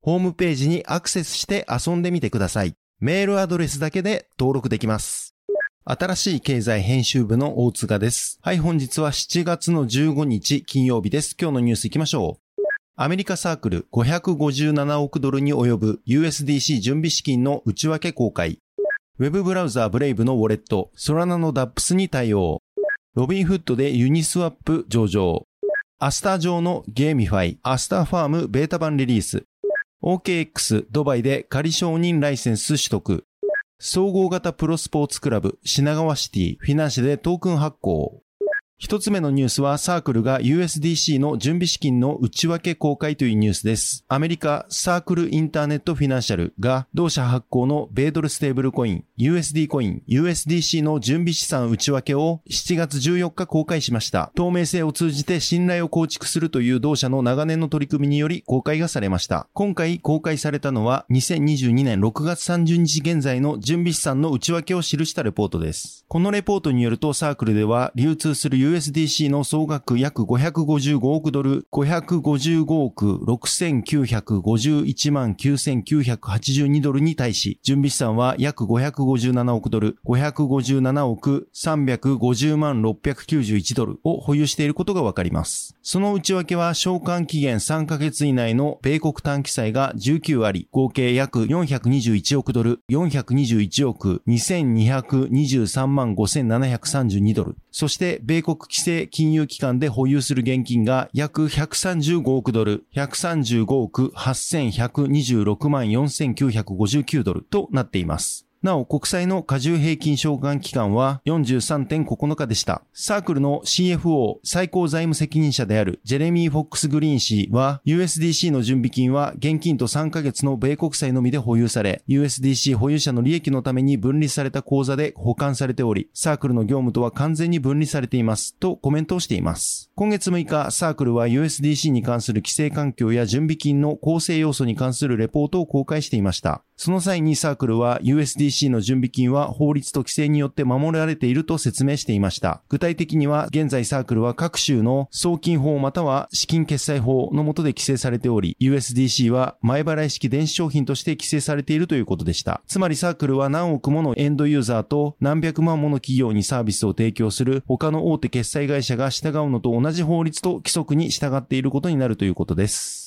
ホームページにアクセスして遊んでみてください。メールアドレスだけで登録できます。新しい経済編集部の大塚です。はい、本日は7月の15日金曜日です。今日のニュース行きましょう。アメリカサークル557億ドルに及ぶ USDC 準備資金の内訳公開。ウェブブラウザー Brave のウォレット、ソラナの DAPS に対応。ロビンフッドでユニスワップ上場。アスター上の GameFi、アスターファームベータ版リリース。OKX ドバイで仮承認ライセンス取得。総合型プロスポーツクラブ品川シティフィナンシェでトークン発行。一つ目のニュースはサークルが USDC の準備資金の内訳公開というニュースです。アメリカサークルインターネットフィナンシャルが同社発行の米ドルステーブルコイン USD コイン USDC の準備資産内訳を7月14日公開しました。透明性を通じて信頼を構築するという同社の長年の取り組みにより公開がされました。今回公開されたのは2022年6月30日現在の準備資産の内訳を記したレポートです。このレポートによるとサークルでは流通する USDC の総額約555億ドル、555億6951万9982ドルに対し、準備資産は約557億ドル、557億350万691ドルを保有していることがわかります。その内訳は償還期限3ヶ月以内の米国短期債が19あり、合計約421億ドル、421億2223万5732ドル、そして米国規制金融機関で保有する現金が約135億ドル、135億8126万4959ドルとなっています。なお、国債の過重平均償還期間は43.9日でした。サークルの CFO 最高財務責任者であるジェレミー・フォックス・グリーン氏は USDC の準備金は現金と3ヶ月の米国債のみで保有され USDC 保有者の利益のために分離された口座で保管されておりサークルの業務とは完全に分離されていますとコメントをしています。今月6日、サークルは USDC に関する規制環境や準備金の構成要素に関するレポートを公開していました。その際にサークルは USDC SEC の準備金は法律と規制によって守られていると説明していました。具体的には、現在サークルは各州の送金法または資金決済法の下で規制されており、USDC は前払い式電子商品として規制されているということでした。つまりサークルは何億ものエンドユーザーと何百万もの企業にサービスを提供する他の大手決済会社が従うのと同じ法律と規則に従っていることになるということです。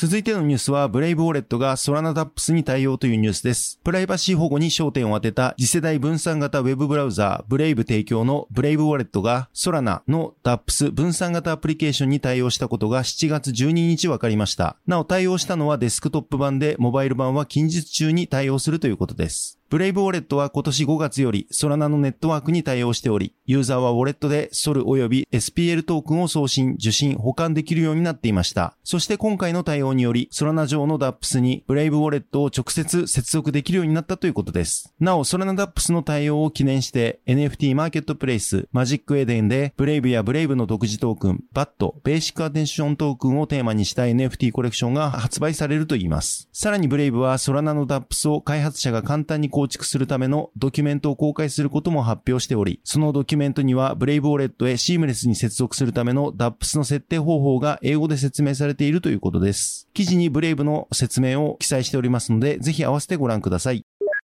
続いてのニュースは、 Brave ウォレットがソラナ DApps に対応というニュースです。プライバシー保護に焦点を当てた次世代分散型ウェブブラウザー、 Brave 提供の Brave ウォレットがソラナの DApps 分散型アプリケーションに対応したことが7月12日分かりました。なお対応したのはデスクトップ版で、モバイル版は近日中に対応するということです。 Brave ウォレットは今年5月よりソラナのネットワークに対応しており、ユーザーはウォレットで SOL 及び SPL トークンを送信、受信、保管できるようになっていました。そして今回の対応により、ソラナ上の DAPS にブレイブウォレットを直接接続できるようになったということです。なお、ソラナ DAPS の対応を記念して NFT マーケットプレイス、マジックエデンでブレイブやブレイブの独自トークン、バット、ベーシックアテンショントークンをテーマにした NFT コレクションが発売されるといいます。さらにブレイブはソラナの DAPS を開発者が簡単に構築するためのドキュメントを公開することも発表しており、そのドキュメントにはブレイブウォレットへシームレスに接続するための DAPS の設定方法が英語で説明されているということです。記事にブレイブの説明を記載しておりますので、ぜひ合わせてご覧ください。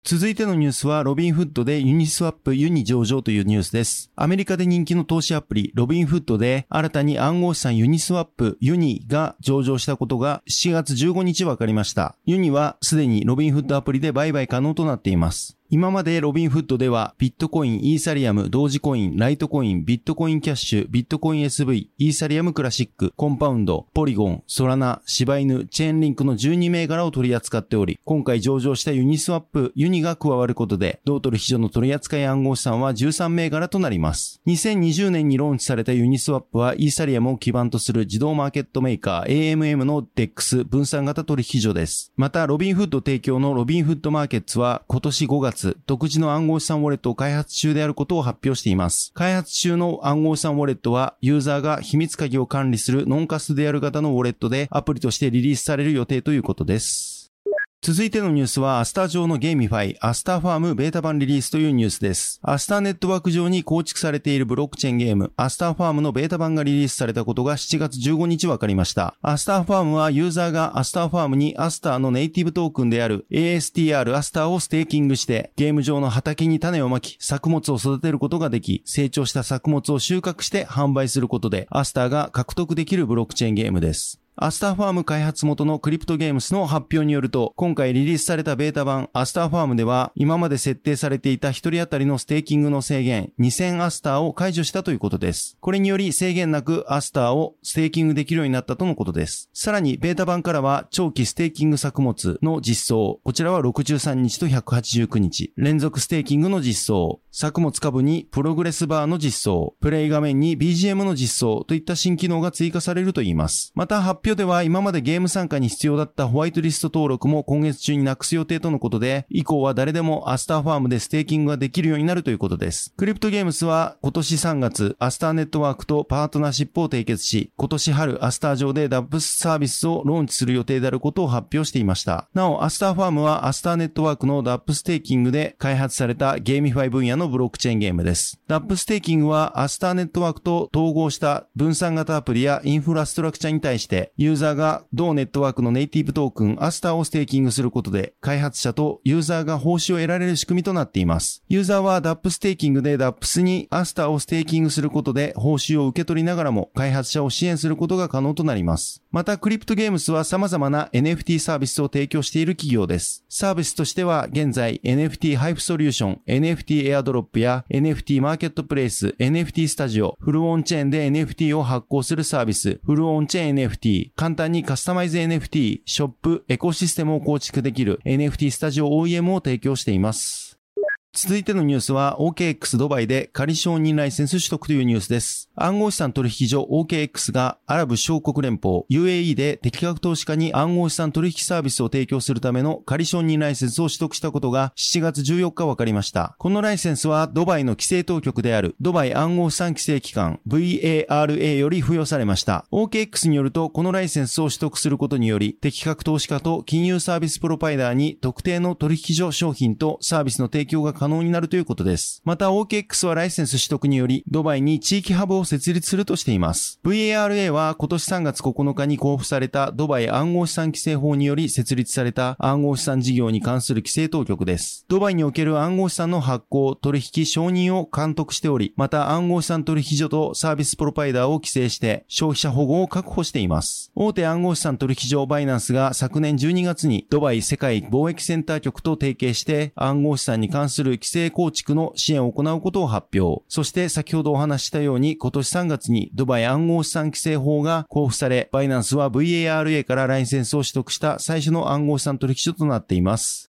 続いてのニュースは、ロビンフッドでユニスワップユニ上場というニュースです。アメリカで人気の投資アプリ、ロビンフッドで、新たに暗号資産ユニスワップユニが上場したことが7月15日分かりました。ユニはすでにロビンフッドアプリで売買可能となっています。今までロビンフッドではビットコイン、イーサリアム、ドージコイン、ライトコイン、ビットコインキャッシュ、ビットコイン SV、イーサリアムクラシック、コンパウンド、ポリゴン、ソラナ、柴犬、チェーンリンクの12銘柄を取り扱っており、今回上場したユニスワップ、ユニが加わることで、同取引所の取扱い暗号資産は13銘柄となります。2020年にローンチされたユニスワップはイーサリアムを基盤とする自動マーケットメーカー AMM の DEX 分散型取引所です。また、ロビンフッド提供のロビンフッドマーケッツは今年5月、独自の暗号資産ウォレットを開発中であることを発表しています。開発中の暗号資産ウォレットは、ユーザーが秘密鍵を管理するノンカストディアル型のウォレットでアプリとしてリリースされる予定ということです。続いてのニュースは、アスター上のゲーミファイ、アスターファームベータ版リリースというニュースです。アスターネットワーク上に構築されているブロックチェーンゲーム、アスターファームのベータ版がリリースされたことが7月15日分かりました。アスターファームはユーザーがアスターファームにアスターのネイティブトークンである ASTR アスターをステーキングして、ゲーム上の畑に種をまき、作物を育てることができ、成長した作物を収穫して販売することで、アスターが獲得できるブロックチェーンゲームです。アスターファーム開発元のクリプトゲームスの発表によると、今回リリースされたベータ版アスターファームでは、今まで設定されていた1人当たりのステーキングの制限2000アスターを解除したということです。これにより制限なくアスターをステーキングできるようになったとのことです。さらに、ベータ版からは長期ステーキング作物の実装、こちらは63日と189日、連続ステーキングの実装、作物株にプログレスバーの実装、プレイ画面に BGM の実装といった新機能が追加されるといいます。また発表では今までゲーム参加に必要だったホワイトリスト登録も今月中になくす予定とのことで、以降は誰でもアスターファームでステーキングができるようになるということです。クリプトゲームスは今年3月、アスターネットワークとパートナーシップを締結し、今年春アスター上でダップスサービスをローンチする予定であることを発表していました。なお、アスターファームはアスターネットワークのダップステーキングで開発されたゲーミファイ分野ののブロックチェーンゲームです。ダップステーキングはアスターネットワークと統合した分散型アプリやインフラストラクチャに対してユーザーが同ネットワークのネイティブトークンアスターをステーキングすることで開発者とユーザーが報酬を得られる仕組みとなっています。ユーザーはダップステーキングでダップスにアスターをステーキングすることで報酬を受け取りながらも開発者を支援することが可能となります。またクリプトゲームスは様々な NFT サービスを提供している企業です。サービスとしては現在 NFT 配布ソリューション、NFT エアドロップや NFT マーケットプレイス、NFT スタジオ、フルオンチェーンで NFT を発行するサービス、フルオンチェーン NFT、簡単にカスタマイズ NFT、ショップ、エコシステムを構築できる NFT スタジオ OEM を提供しています。続いてのニュースは OKX ドバイで仮承認ライセンス取得というニュースです。暗号資産取引所 OKX がアラブ小国連邦 UAE で適格投資家に暗号資産取引サービスを提供するための仮承認ライセンスを取得したことが7月14日分かりました。このライセンスはドバイの規制当局であるドバイ暗号資産規制機関 VARA より付与されました。OKX によるとこのライセンスを取得することにより適格投資家と金融サービスプロパイダーに特定の取引所商品とサービスの提供が可可能になるということです。また OKX はライセンス取得により、ドバイに地域ハブを設立するとしています。VARA は今年3月9日に交付されたドバイ暗号資産規制法により設立された暗号資産事業に関する規制当局です。ドバイにおける暗号資産の発行、取引、承認を監督しており、また暗号資産取引所とサービスプロパイダーを規制して消費者保護を確保しています。大手暗号資産取引所バイナンスが昨年12月にドバイ世界貿易センター局と提携して暗号資産に関する規制構築の支援を行うことを発表。そして先ほどお話したように今年3月にドバイ暗号資産規制法が公布され、バイナンスは VARA からライセンスを取得した最初の暗号資産取引所となっています。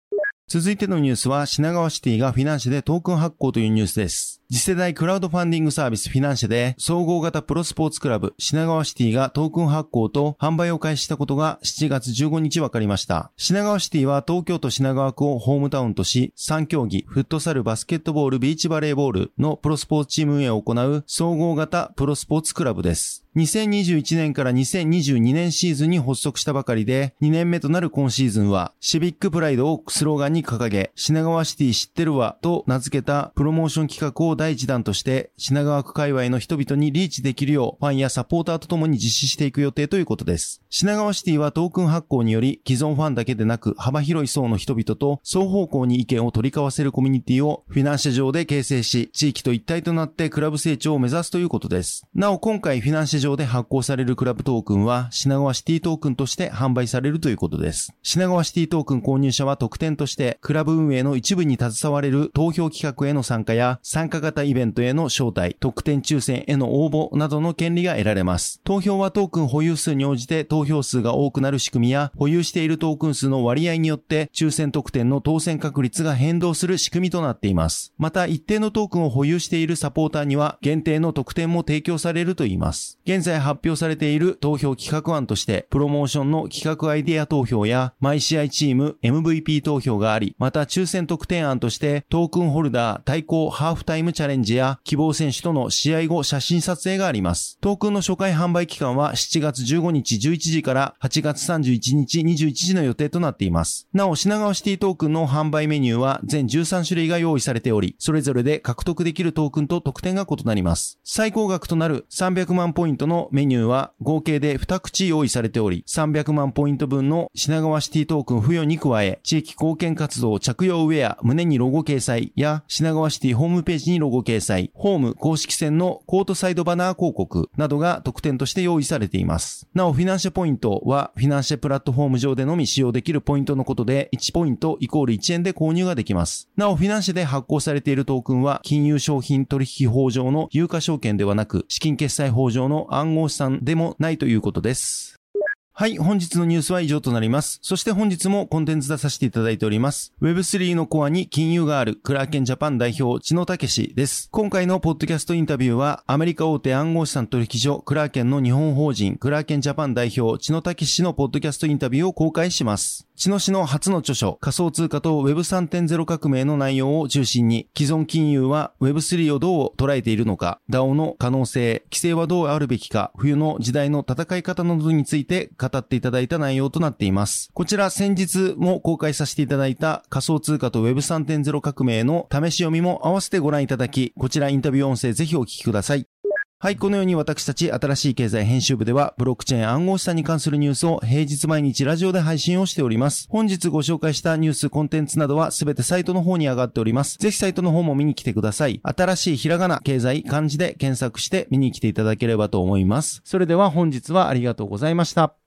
続いてのニュースは品川シティがフィナンシェでトークン発行というニュースです。次世代クラウドファンディングサービスフィナンシェで総合型プロスポーツクラブ品川シティがトークン発行と販売を開始したことが7月15日分かりました。品川シティは東京都品川区をホームタウンとし3競技フットサルバスケットボールビーチバレーボールのプロスポーツチーム運営を行う総合型プロスポーツクラブです。2021年から2022年シーズンに発足したばかりで、2年目となる今シーズンは、シビックプライドをスローガンに掲げ、品川シティ知ってるわと名付けたプロモーション企画を第一弾として品川区界隈の人々にリーチできるようファンやサポーターとともに実施していく予定ということです。品川シティはトークン発行により既存ファンだけでなく幅広い層の人々と双方向に意見を取り交わせるコミュニティをフィナンシェ上で形成し地域と一体となってクラブ成長を目指すということです。なお今回フィナンシェ上で発行されるクラブトークンは品川シティトークンとして販売されるということです。品川シティトークン購入者は特典としてクラブ運営の一部に携われる投票企画への参加や参加型イベントへの招待、特典抽選への応募などの権利が得られます。投票はトークン保有数に応じて投票数が多くなる仕組みや、保有しているトークン数の割合によって抽選特典の当選確率が変動する仕組みとなっています。また、一定のトークンを保有しているサポーターには、限定の特典も提供されるといいます。現在発表されている投票企画案として、プロモーションの企画アイデア投票や、毎試合チーム MVP 投票があり、また抽選特典案として、トークンホルダー対抗ハーフタイムチャチャレンジや、希望選手との試合後写真撮影があります。トークンの初回販売期間は7月15日11時から8月31日21時の予定となっています。なお、品川シティトークンの販売メニューは全13種類が用意されており、それぞれで獲得できるトークンと特典が異なります。最高額となる300万ポイントのメニューは合計で2口用意されており、300万ポイント分の品川シティトークン付与に加え、地域貢献活動着用ウェア胸にロゴ掲載や品川シティホームページにロゴ掲載、ホーム公式戦のコートサイドバナー広告などが特典として用意されています。なお、フィナンシェポイントは、フィナンシェプラットフォーム上でのみ使用できるポイントのことで、1ポイントイコール1円で購入ができます。なお、フィナンシェで発行されているトークンは、金融商品取引法上の有価証券ではなく、資金決済法上の暗号資産でもないということです。はい、本日のニュースは以上となります。そして本日もコンテンツ出させていただいております。Web3 のコアに金融があるクラーケンジャパン代表、千野武史です。今回のポッドキャストインタビューは、アメリカ大手暗号資産取引所クラーケンの日本法人クラーケンジャパン代表、千野武史のポッドキャストインタビューを公開します。千野氏の初の著書、仮想通貨と Web3.0 革命の内容を中心に、既存金融は Web3 をどう捉えているのか、DAO の可能性、規制はどうあるべきか、冬の時代の戦い方などについて語語っていただいた内容となっています。こちら先日も公開させていただいた仮想通貨と Web3.0 革命の試し読みも合わせてご覧いただき、こちらインタビュー音声ぜひお聞きください。はい、このように私たち新しい経済編集部では、ブロックチェーン暗号資産に関するニュースを平日毎日ラジオで配信をしております。本日ご紹介したニュース、コンテンツなどはすべてサイトの方に上がっております。ぜひサイトの方も見に来てください。新しいひらがな、経済、漢字で検索して見に来ていただければと思います。それでは本日はありがとうございました。